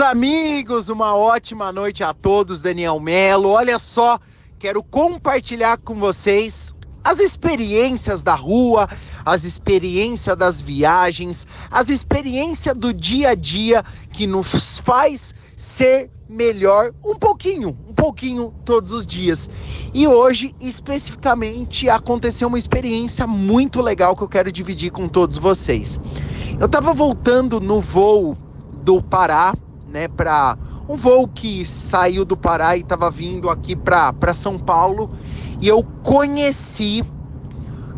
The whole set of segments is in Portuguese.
Amigos, uma ótima noite a todos, Daniel Melo. Olha só, quero compartilhar com vocês as experiências da rua, as experiências das viagens, as experiências do dia a dia que nos faz ser melhor um pouquinho, um pouquinho todos os dias. E hoje, especificamente, aconteceu uma experiência muito legal que eu quero dividir com todos vocês. Eu estava voltando no voo do Pará, né, para um voo que saiu do Pará e estava vindo aqui para São Paulo, e eu conheci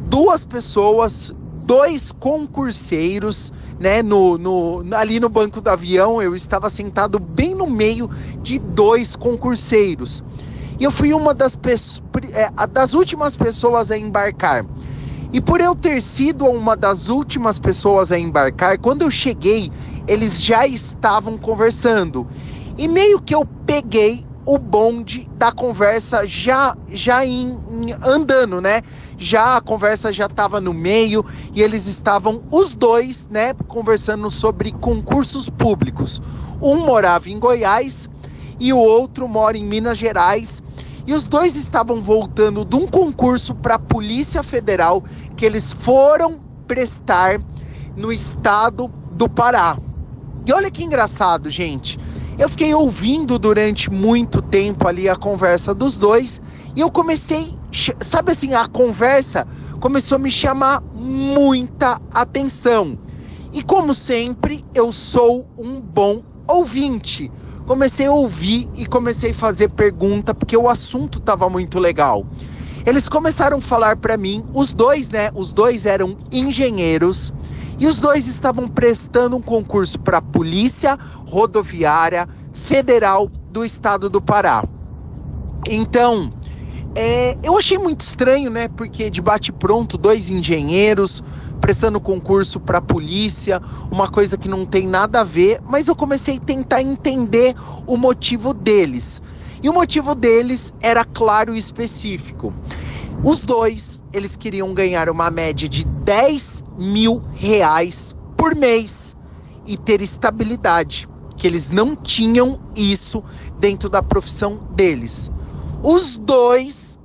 duas pessoas, dois concurseiros, né, no, no, ali no banco do avião, eu estava sentado bem no meio de dois concurseiros. E eu fui uma das, é, das últimas pessoas a embarcar. E por eu ter sido uma das últimas pessoas a embarcar, quando eu cheguei, eles já estavam conversando. E meio que eu peguei o bonde da conversa já já andando, né? Já a conversa já estava no meio e eles estavam os dois, né, conversando sobre concursos públicos. Um morava em Goiás e o outro mora em Minas Gerais. E os dois estavam voltando de um concurso para a Polícia Federal que eles foram prestar no estado do Pará. E olha que engraçado, gente. Eu fiquei ouvindo durante muito tempo ali a conversa dos dois e eu comecei, sabe assim, a conversa começou a me chamar muita atenção. E como sempre, eu sou um bom ouvinte. Comecei a ouvir e comecei a fazer pergunta porque o assunto estava muito legal. Eles começaram a falar para mim, os dois, né? Os dois eram engenheiros e os dois estavam prestando um concurso para a Polícia Rodoviária Federal do Estado do Pará. Então, é, eu achei muito estranho, né? Porque de bate-pronto, dois engenheiros prestando concurso para a polícia, uma coisa que não tem nada a ver, mas eu comecei a tentar entender o motivo deles. E o motivo deles era claro e específico. Os dois, eles queriam ganhar uma média de 10 mil reais por mês e ter estabilidade, que eles não tinham isso dentro da profissão deles. Os dois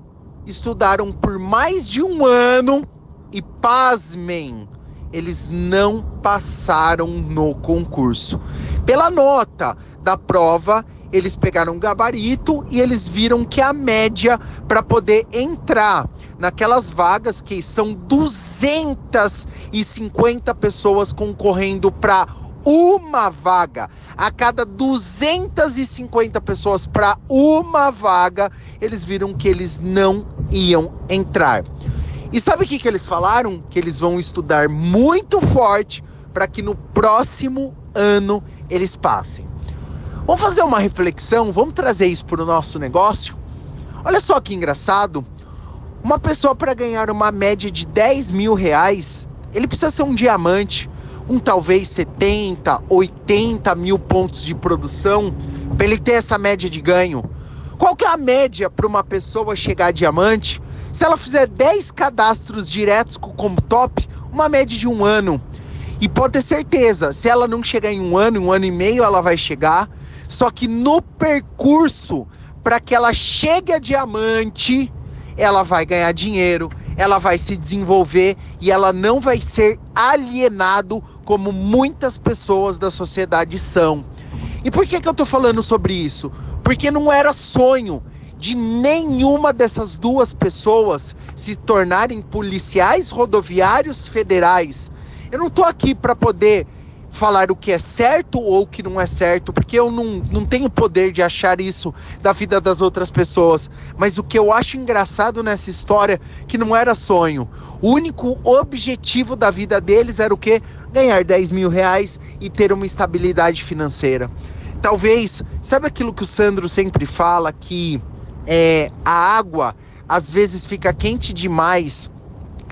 estudaram por mais de um ano e, pasmem, eles não passaram no concurso. Pela nota da prova, eles pegaram um gabarito e eles viram que a média para poder entrar naquelas vagas que são 250 pessoas concorrendo para uma vaga. A cada 250 pessoas para uma vaga, eles viram que eles não iam entrar. E sabe o que, que eles falaram? Que eles vão estudar muito forte para que no próximo ano eles passem. Vamos fazer uma reflexão, vamos trazer isso para o nosso negócio? Olha só que engraçado. Uma pessoa para ganhar uma média de 10 mil reais, ele precisa ser um diamante, com talvez 70, 80 mil pontos de produção, para ele ter essa média de ganho. Qual que é a média para uma pessoa chegar a diamante? Se ela fizer 10 cadastros diretos como top, uma média de um ano. E pode ter certeza, se ela não chegar em um ano, um ano e meio, ela vai chegar. Só que no percurso, para que ela chegue a diamante, ela vai ganhar dinheiro, ela vai se desenvolver e ela não vai ser alienado como muitas pessoas da sociedade são. E por que, que eu estou falando sobre isso? Porque não era sonho de nenhuma dessas duas pessoas se tornarem policiais rodoviários federais. Eu não estou aqui para poder falar o que é certo ou o que não é certo, porque eu não, não tenho poder de achar isso da vida das outras pessoas. Mas o que eu acho engraçado nessa história que não era sonho. O único objetivo da vida deles era o que? Ganhar 10 mil reais e ter uma estabilidade financeira. Talvez, sabe aquilo que o Sandro sempre fala, que é, a água às vezes fica quente demais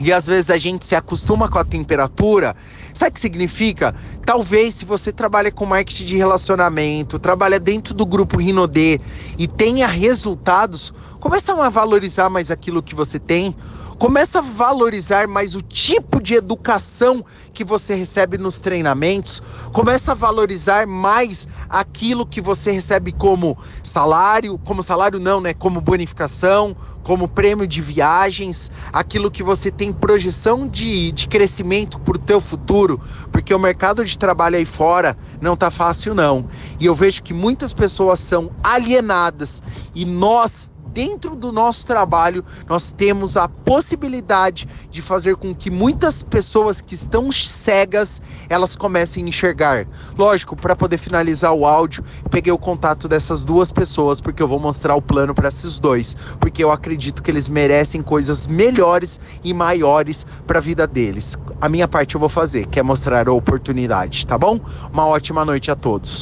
e às vezes a gente se acostuma com a temperatura. Sabe o que significa? Talvez se você trabalha com marketing de relacionamento, trabalha dentro do grupo Rinodê e tenha resultados, começa a valorizar mais aquilo que você tem. Começa a valorizar mais o tipo de educação que você recebe nos treinamentos. Começa a valorizar mais aquilo que você recebe como salário, como salário não, né? Como bonificação, como prêmio de viagens, aquilo que você tem projeção de, de crescimento para o teu futuro, porque o mercado de trabalho aí fora não tá fácil não. E eu vejo que muitas pessoas são alienadas e nós dentro do nosso trabalho, nós temos a possibilidade de fazer com que muitas pessoas que estão cegas, elas comecem a enxergar. Lógico, para poder finalizar o áudio, peguei o contato dessas duas pessoas porque eu vou mostrar o plano para esses dois, porque eu acredito que eles merecem coisas melhores e maiores para a vida deles. A minha parte eu vou fazer, que é mostrar a oportunidade, tá bom? Uma ótima noite a todos.